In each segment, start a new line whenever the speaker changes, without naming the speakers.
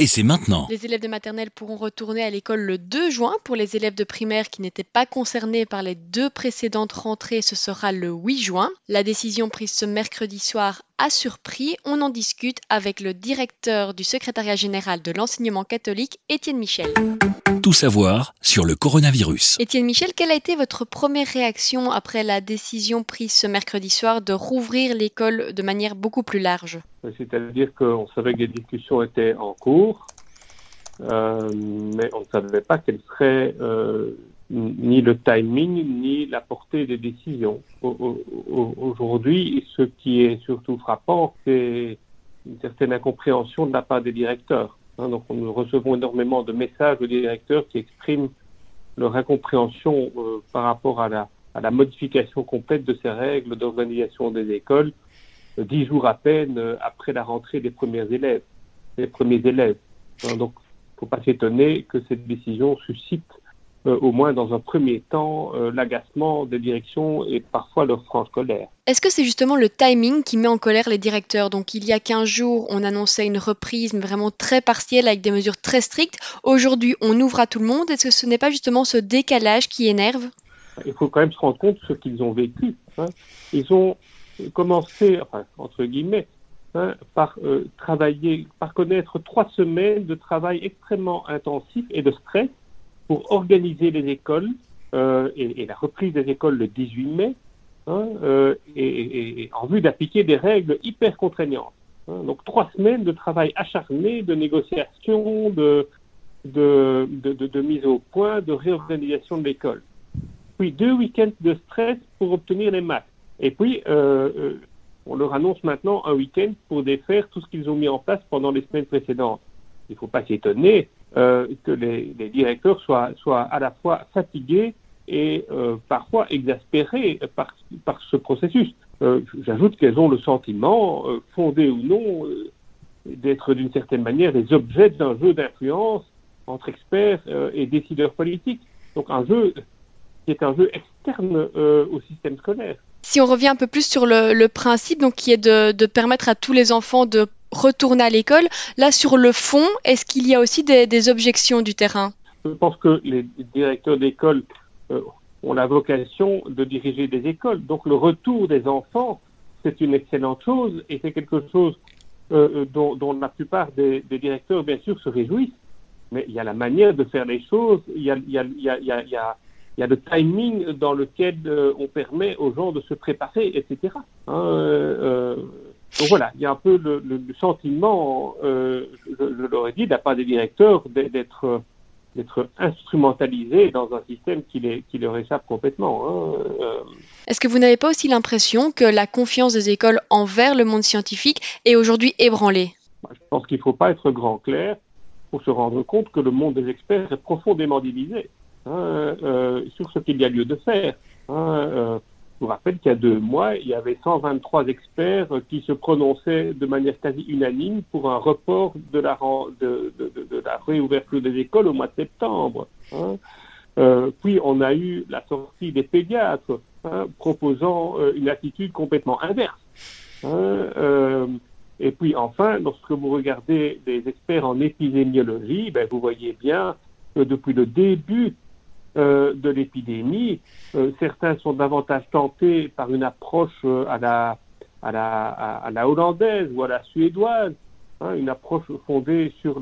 et c'est maintenant.
Les élèves de maternelle pourront retourner à l'école le 2 juin. Pour les élèves de primaire qui n'étaient pas concernés par les deux précédentes rentrées, ce sera le 8 juin. La décision prise ce mercredi soir a surpris. On en discute avec le directeur du secrétariat général de l'enseignement catholique, Étienne Michel.
Tout savoir sur le coronavirus.
Étienne Michel, quelle a été votre première réaction après la décision prise ce mercredi soir de rouvrir l'école de manière beaucoup plus large?
C'est-à-dire qu'on savait que les discussions étaient en cours, euh, mais on ne savait pas quel serait euh, ni le timing ni la portée des décisions. Aujourd'hui, ce qui est surtout frappant, c'est une certaine incompréhension de la part des directeurs. Hein, donc, nous recevons énormément de messages de directeurs qui expriment leur incompréhension euh, par rapport à la, modification complète de ces règles d'organisation des écoles, dix jours à peine après la rentrée des premiers élèves. Les premiers élèves. Hein, donc, il ne faut pas s'étonner que cette décision suscite euh, au moins dans un premier temps, euh, l'agacement des directions et parfois leur franche colère.
Est-ce que c'est justement le timing qui met en colère les directeurs? Donc il y a 15 jours, on annonçait une reprise, vraiment très partielle, avec des mesures très strictes. Aujourd'hui, on ouvre à tout le monde. Est-ce que ce n'est pas justement ce décalage qui énerve?
Il faut quand même se rendre compte de ce qu'ils ont vécu. Hein. Ils ont commencé, enfin, entre guillemets, par euh, travailler, par connaître trois semaines de travail extrêmement intensif et de stress pour organiser les écoles euh, et, la reprise des écoles le 18 mai, hein, euh, et, en vue d'appliquer des règles hyper contraignantes. Hein. Donc trois semaines de travail acharné, de négociation, de, mise au point, de réorganisation de l'école. Puis deux week-ends de stress pour obtenir les masques. Et puis, on leur annonce maintenant un week-end pour défaire tout ce qu'ils ont mis en place pendant les semaines précédentes. Il ne faut pas s'étonner euh, que les, directeurs soient, à la fois fatigués et euh, parfois exaspérés par, ce processus. Euh, J'ajoute qu'elles ont le sentiment, fondé ou non, d'être d'une certaine manière des objets d'un jeu d'influence entre experts et décideurs politiques. Donc un jeu qui est un jeu externe au système scolaire.
Si on revient un peu plus sur le, principe, donc qui est de, permettre à tous les enfants de retourner à l'école. Là, sur le fond, est-ce qu'il y a aussi des, objections du terrain?
Je pense que les directeurs d'école euh, ont la vocation de diriger des écoles. Donc le retour des enfants, c'est une excellente chose et c'est quelque chose euh, dont, dont, la plupart des, directeurs, bien sûr, se réjouissent. Mais il y a la manière de faire les choses, y a, il y a le timing dans lequel euh, on permet aux gens de se préparer, etc. Hein, euh, donc voilà, il y a un peu le, le, le sentiment, euh, je, je l'aurais dit, de la part des directeurs d'être d'être instrumentalisés dans un système qui, les, qui leur échappe complètement. Hein.
Euh... Est-ce que vous n'avez pas aussi l'impression que la confiance des écoles envers le monde scientifique est aujourd'hui ébranlée?
Je pense qu'il ne faut pas être grand clair pour se rendre compte que le monde des experts est profondément divisé hein, euh, sur ce qu'il y a lieu de faire. Hein, euh, je vous rappelle qu'il y a deux mois, il y avait 123 experts qui se prononçaient de manière quasi unanime pour un report de la, réouverture des écoles au mois de septembre. Hein. Euh, puis on a eu la sortie des pédiatres proposant une attitude complètement inverse. Et puis enfin, lorsque vous regardez des experts en épidémiologie, ben, vous voyez bien que depuis le début euh, de l'épidémie. Euh, certains sont davantage tentés par une approche euh, à, la, à, la, hollandaise ou à la suédoise, hein, une approche fondée sur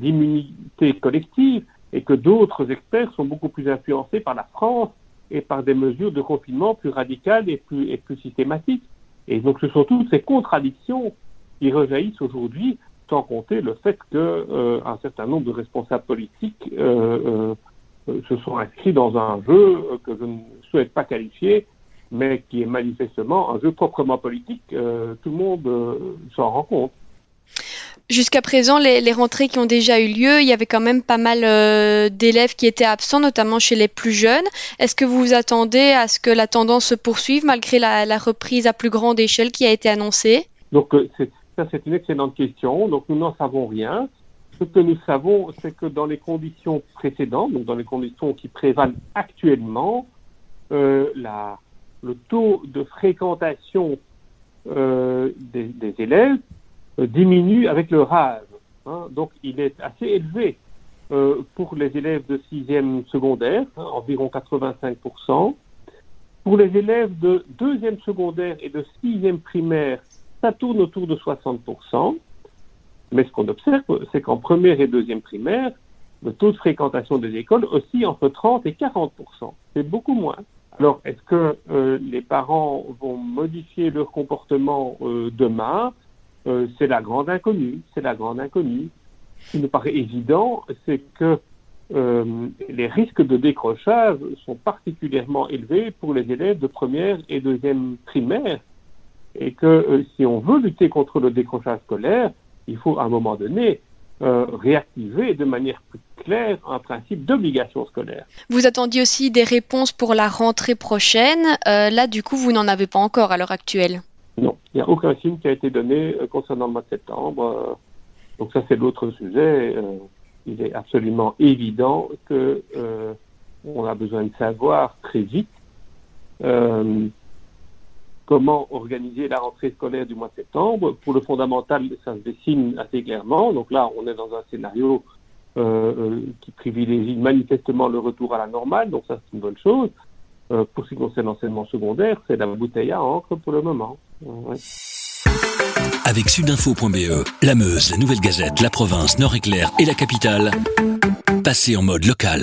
l'immunité collective, et que d'autres experts sont beaucoup plus influencés par la France et par des mesures de confinement plus radicales et plus, et plus systématiques. Et donc ce sont toutes ces contradictions qui rejaillissent aujourd'hui, sans compter le fait qu'un euh, certain nombre de responsables politiques se sont inscrits dans un jeu que je ne souhaite pas qualifier, mais qui est manifestement un jeu proprement politique. Euh, tout le monde euh, s'en rend compte.
Jusqu'à présent, les, les, rentrées qui ont déjà eu lieu, il y avait quand même pas mal euh, d'élèves qui étaient absents, notamment chez les plus jeunes. Est-ce que vous vous attendez à ce que la tendance se poursuive malgré la, la reprise à plus grande échelle qui a été annoncée?
Donc, ça, c'est une excellente question. Donc, nous n'en savons rien. Ce que nous savons, c'est que dans les conditions précédentes, donc dans les conditions qui prévalent actuellement, la, le taux de fréquentation des, des, élèves diminue avec leur âge. Hein. donc il est assez élevé pour les élèves de sixième secondaire, hein, environ 85%. Pour les élèves de deuxième secondaire et de sixième primaire, ça tourne autour de 60%. Mais ce qu'on observe, c'est qu'en première et deuxième primaire, le taux de fréquentation des écoles aussi entre 30 et 40% C'est beaucoup moins. Alors, est-ce que euh, les parents vont modifier leur comportement euh, demain? Euh, C'est la grande inconnue. C'est la grande inconnue. Ce qui nous paraît évident, c'est que les risques de décrochage sont particulièrement élevés pour les élèves de première et deuxième primaire, et que si on veut lutter contre le décrochage scolaire, il faut à un moment donné euh, réactiver de manière plus claire un principe d'obligation scolaire.
Vous attendiez aussi des réponses pour la rentrée prochaine. Euh, là, du coup, vous n'en avez pas encore à l'heure actuelle
Non, il n'y a aucun signe qui a été donné euh, concernant le mois de septembre. donc ça, c'est l'autre sujet. il est absolument évident que on a besoin de savoir très vite comment organiser la rentrée scolaire du mois de septembre. Pour le fondamental, ça se dessine assez clairement. Donc là, on est dans un scénario euh, euh, qui privilégie manifestement le retour à la normale, donc ça c'est une bonne chose. Euh, pour ce qui concerne l'enseignement secondaire, c'est la bouteille à encre pour le moment.
Avec sudinfo.be, la Meuse, la Nouvelle Gazette, la province, Nord-Éclair et la capitale, passez en mode local.